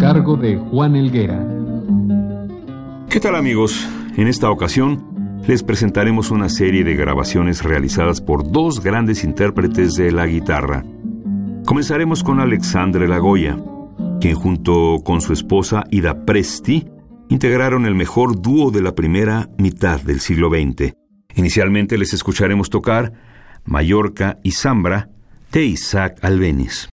Cargo de Juan Elguera. ¿Qué tal amigos? En esta ocasión les presentaremos una serie de grabaciones realizadas por dos grandes intérpretes de la guitarra. Comenzaremos con Alexandre Lagoya, quien junto con su esposa Ida Presti integraron el mejor dúo de la primera mitad del siglo XX. Inicialmente les escucharemos tocar Mallorca y Zambra de Isaac Albeniz.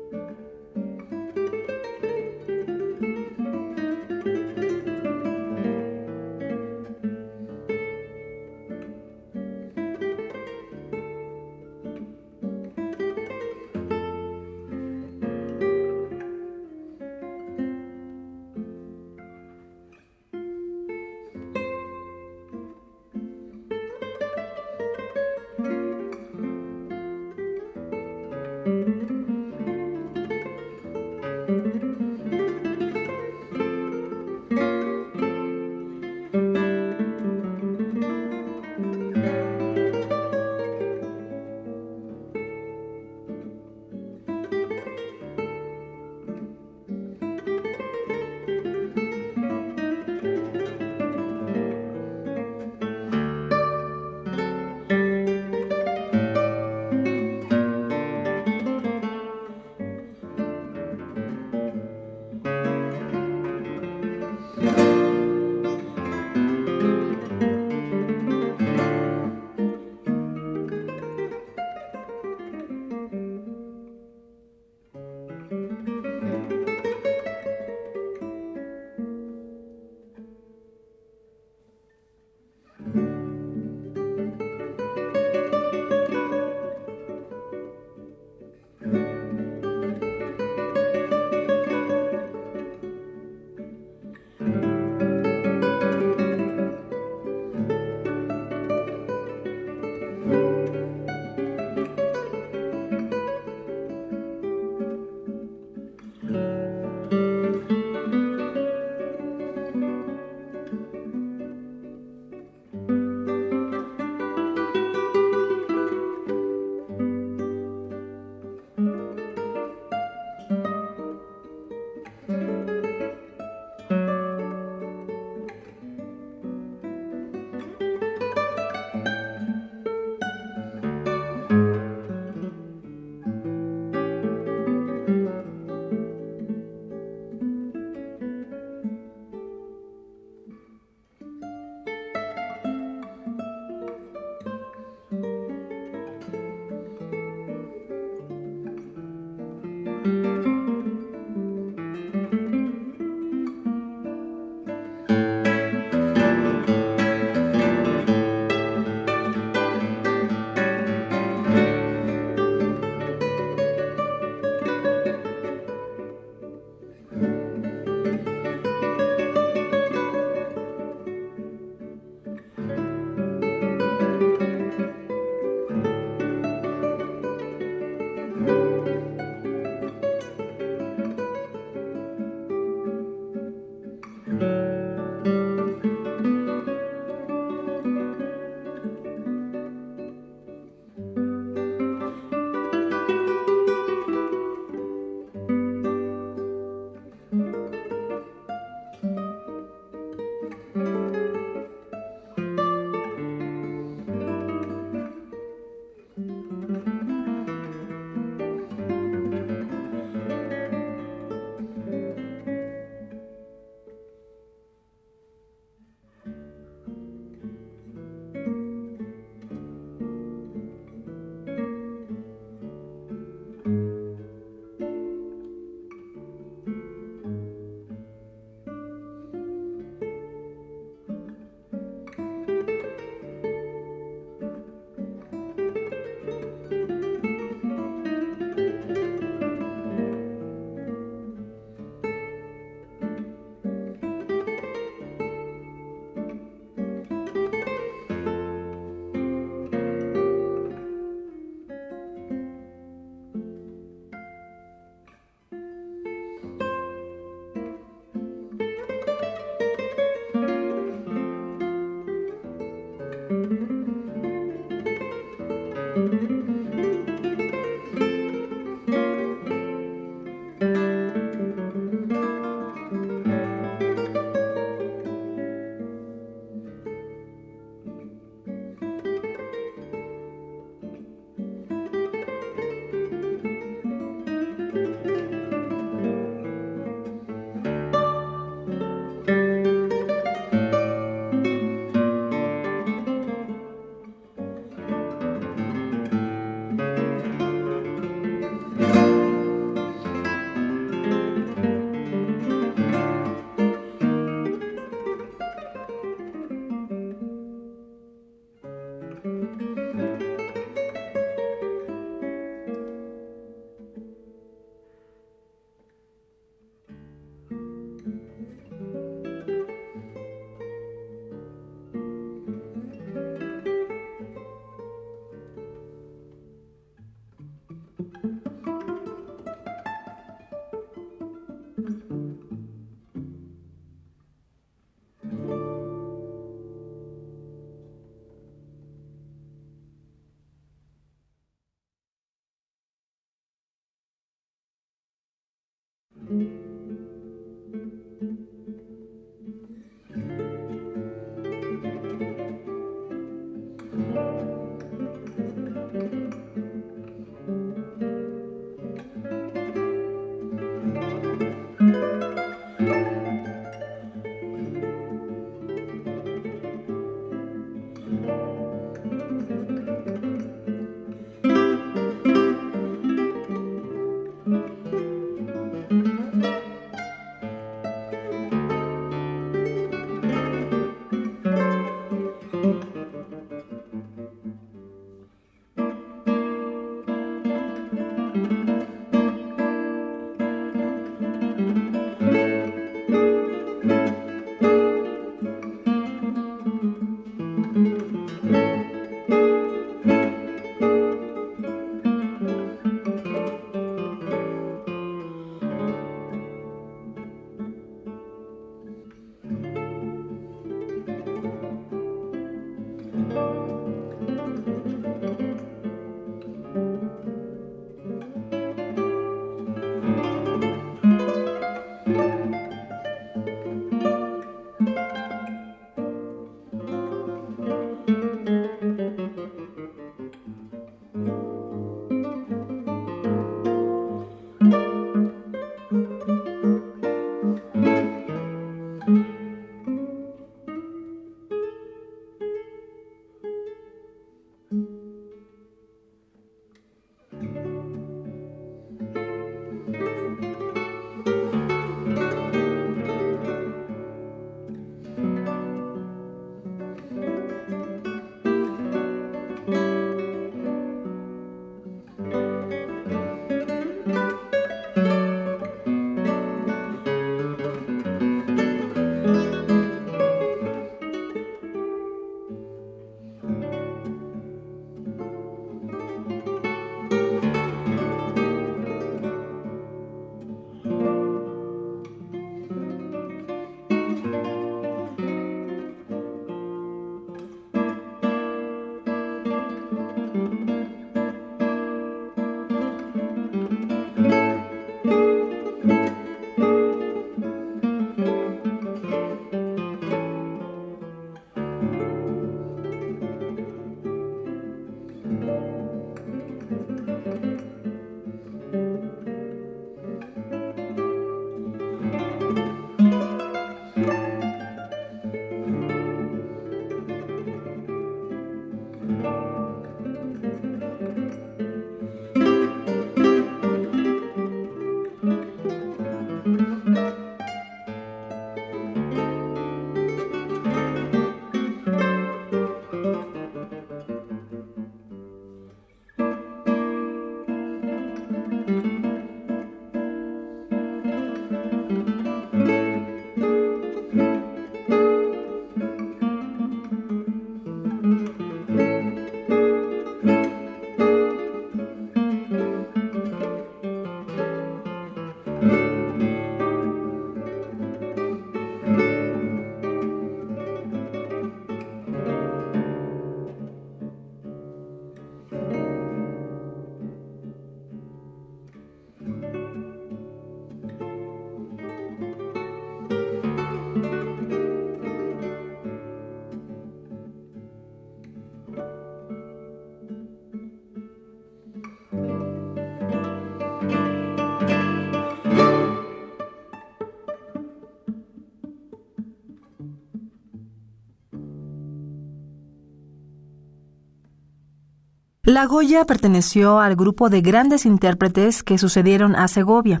La Goya perteneció al grupo de grandes intérpretes que sucedieron a Segovia.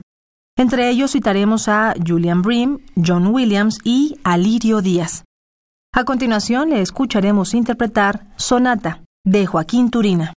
Entre ellos citaremos a Julian Bream, John Williams y Alirio Díaz. A continuación le escucharemos interpretar Sonata de Joaquín Turina.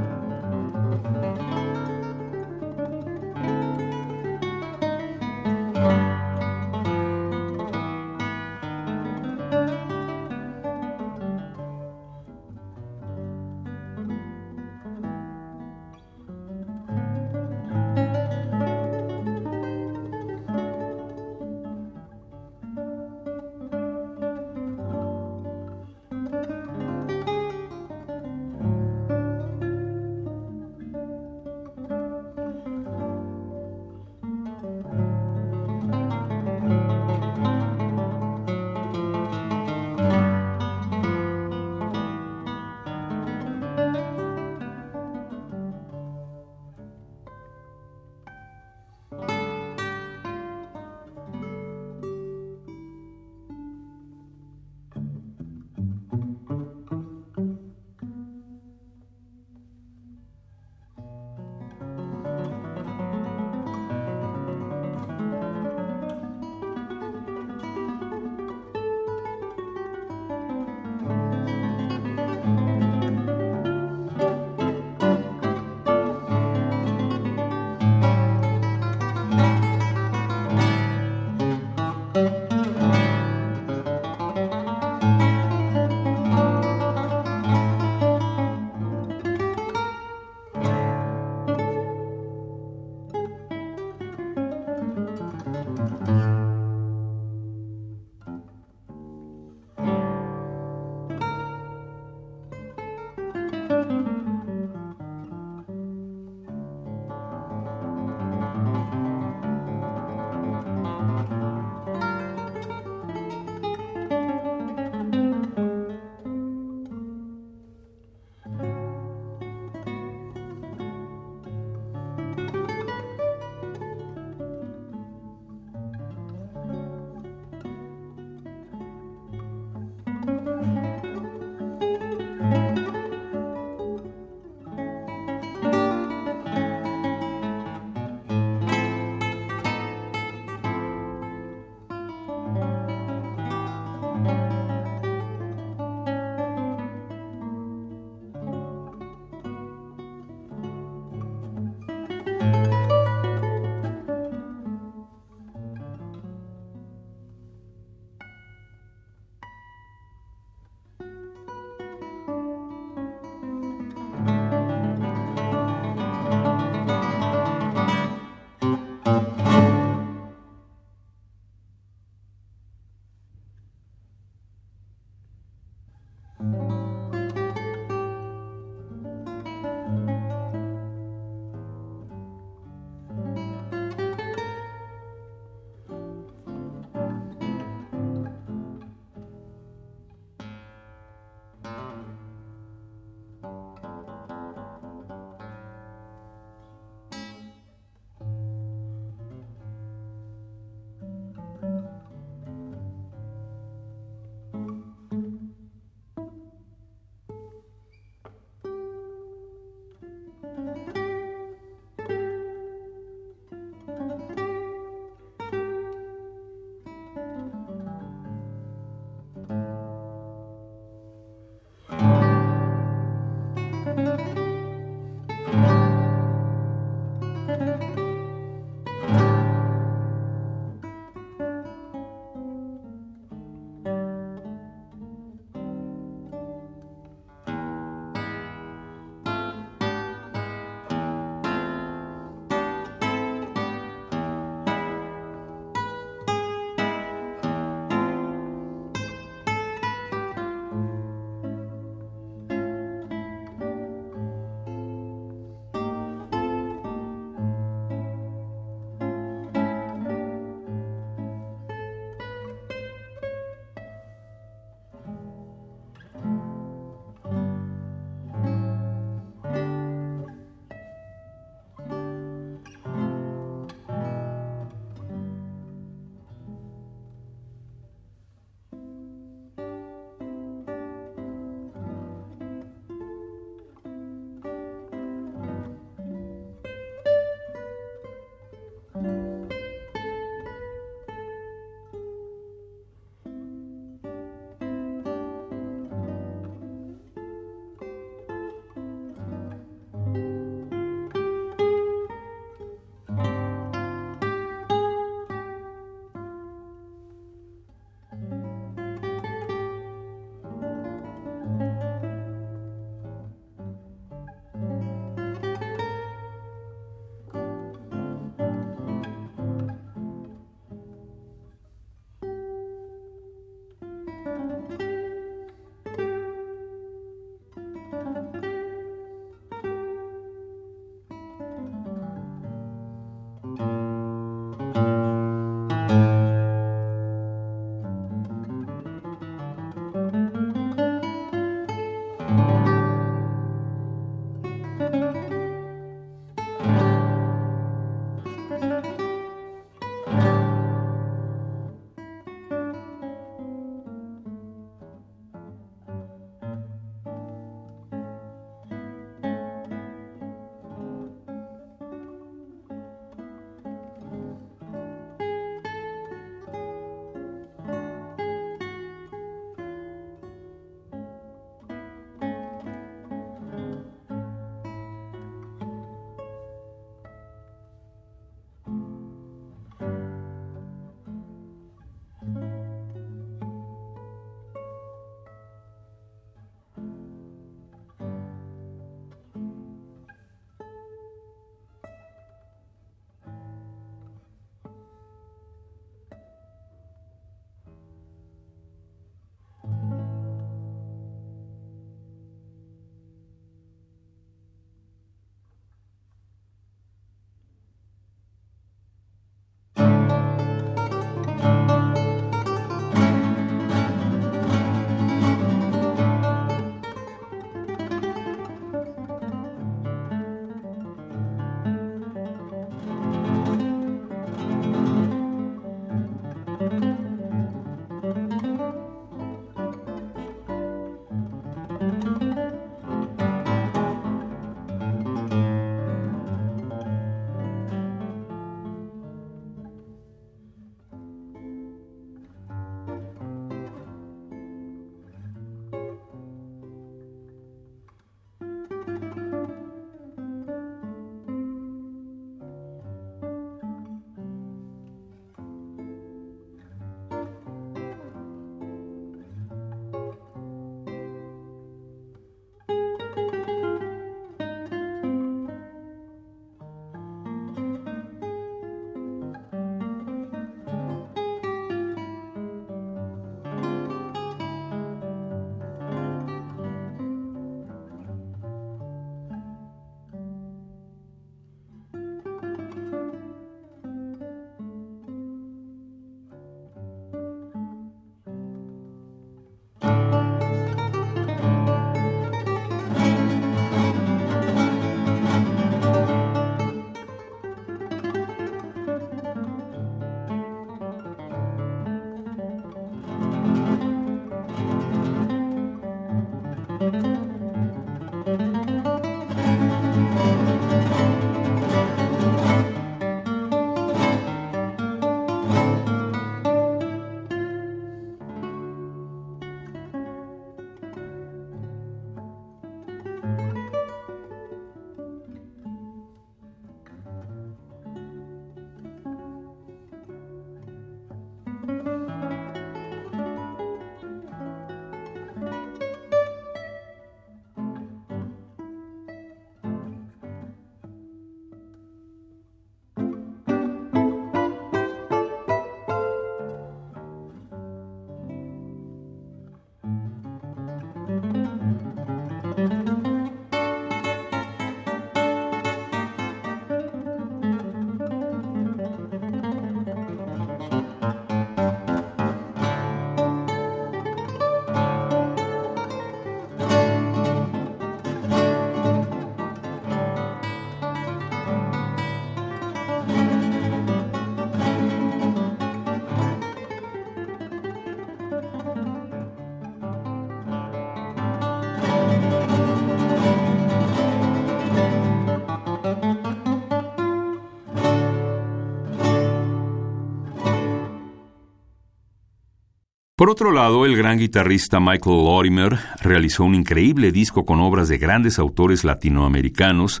Por otro lado, el gran guitarrista Michael Lorimer realizó un increíble disco con obras de grandes autores latinoamericanos,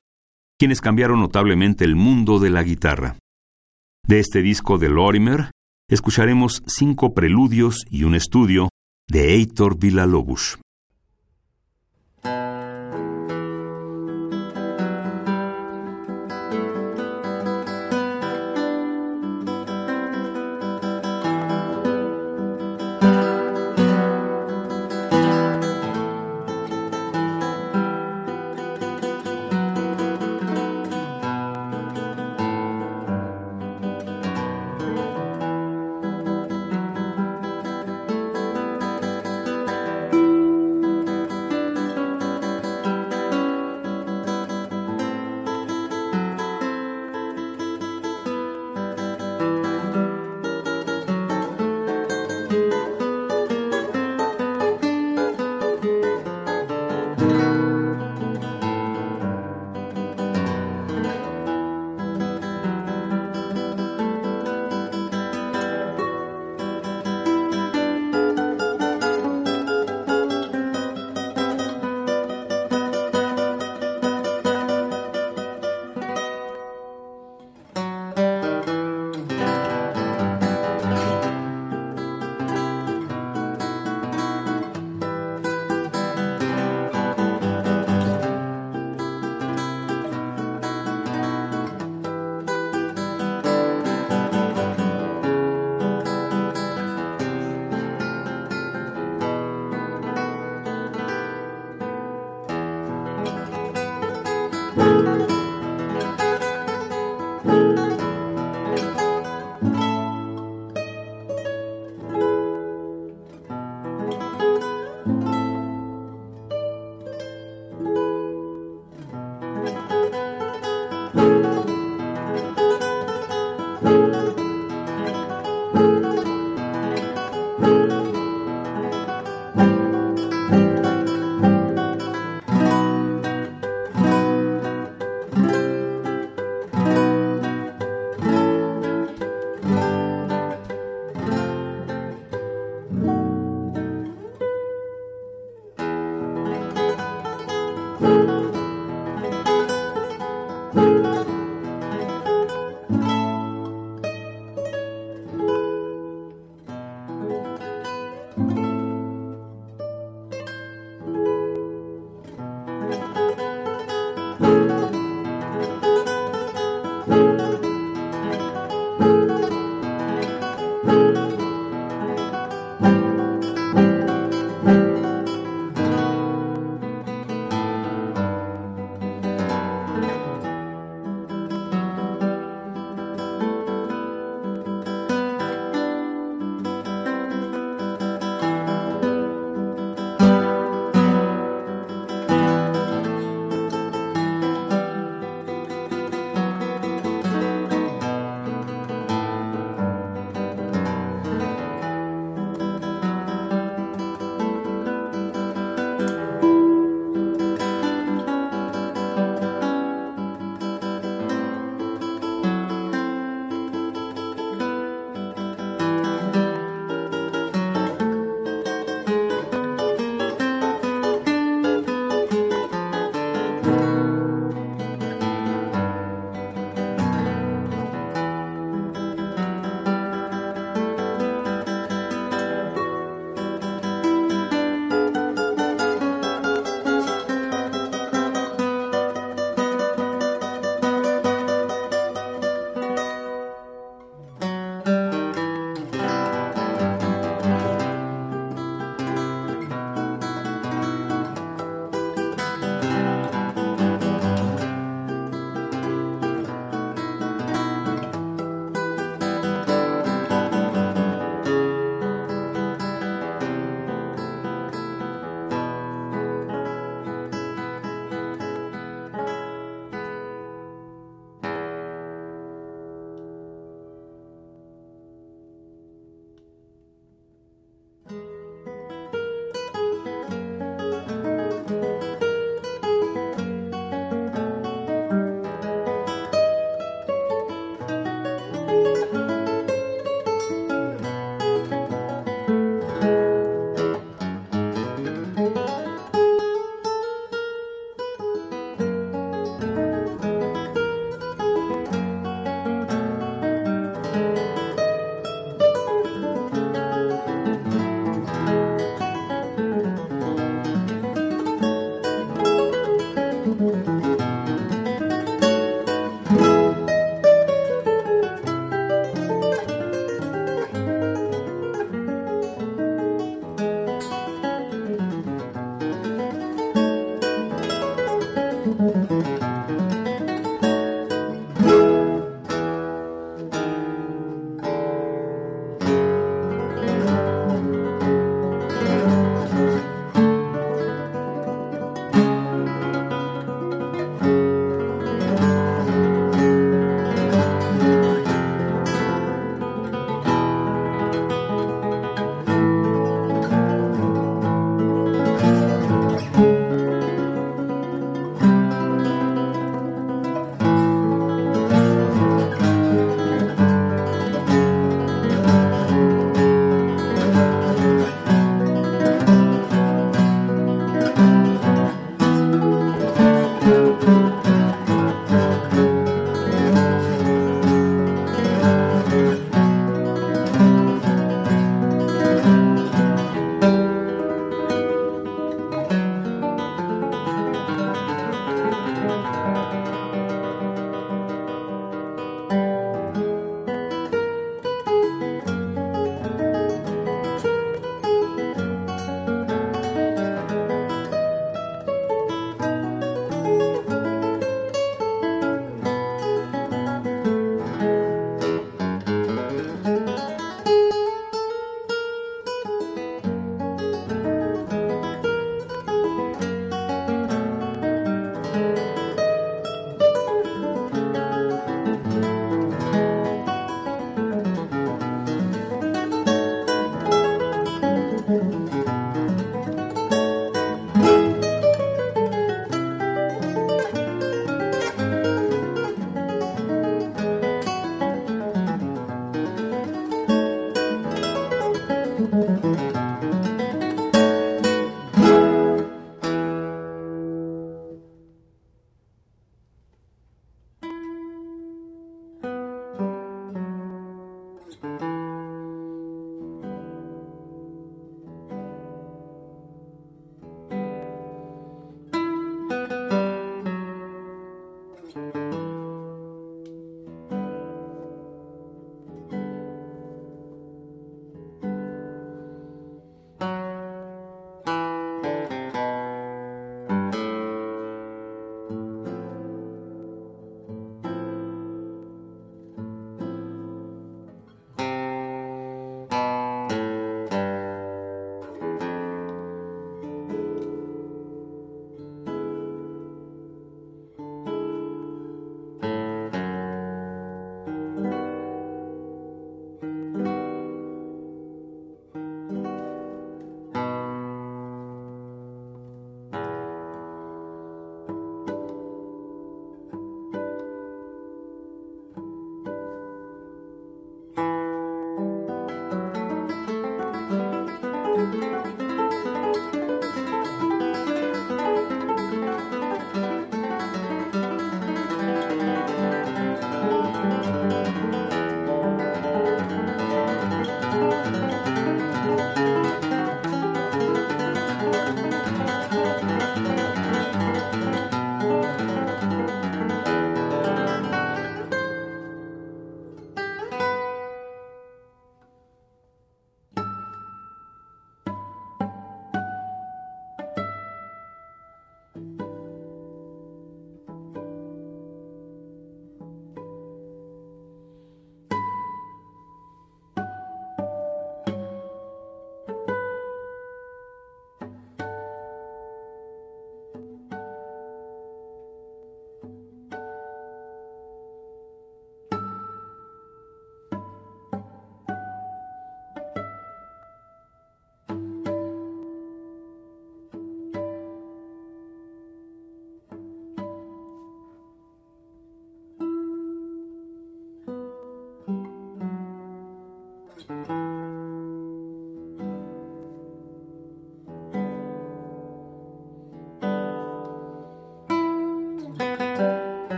quienes cambiaron notablemente el mundo de la guitarra. De este disco de Lorimer, escucharemos cinco preludios y un estudio de Heitor Villalobos.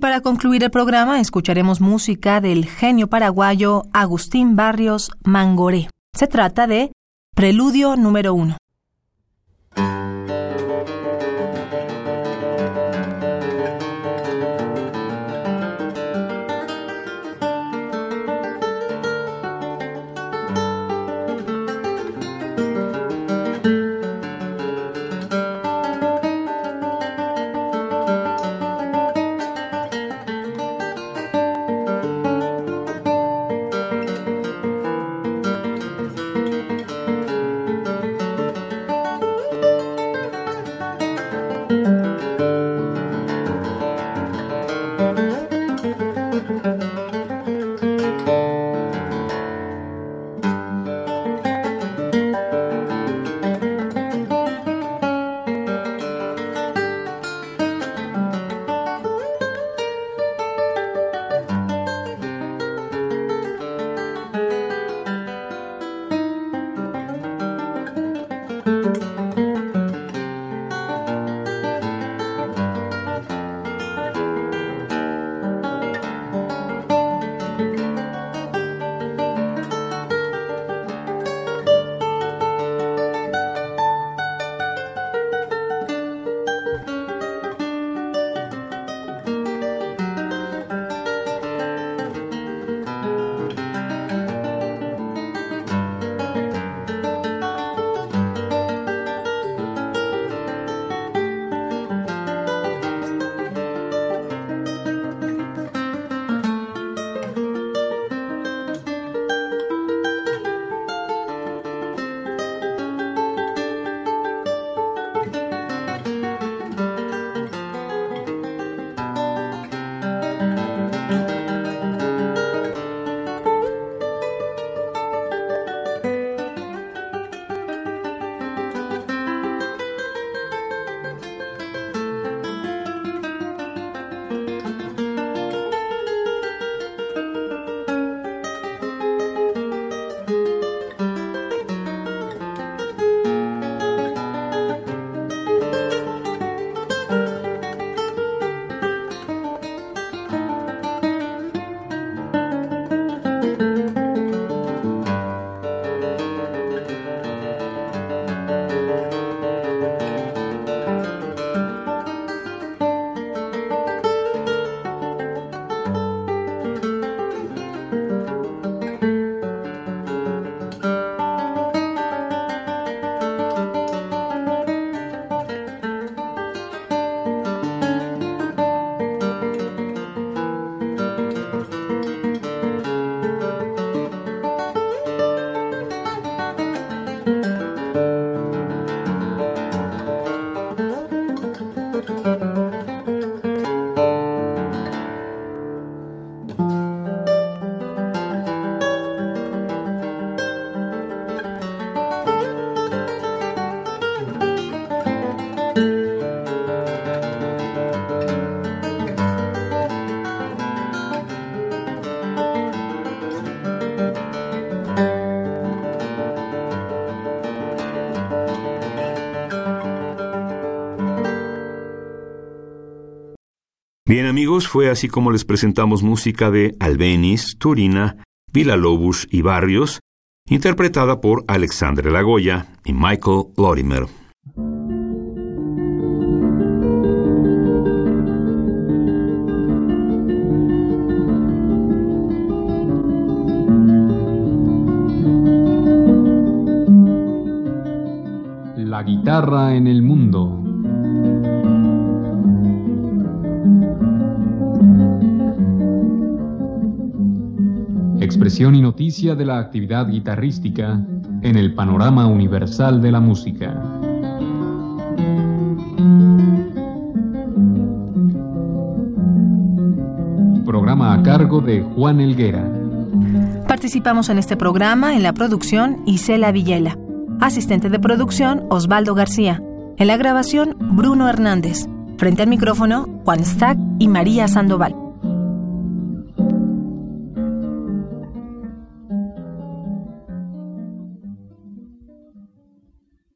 para concluir el programa escucharemos música del genio paraguayo Agustín Barrios Mangoré. Se trata de Preludio número 1. Amigos, fue así como les presentamos música de Albeniz, Turina, Villa-Lobos y Barrios, interpretada por Alexandre Lagoya y Michael Lorimer. Noticia de la actividad guitarrística en el panorama universal de la música. Programa a cargo de Juan Elguera. Participamos en este programa en la producción Isela Villela. Asistente de producción Osvaldo García. En la grabación Bruno Hernández. Frente al micrófono Juan Stack y María Sandoval.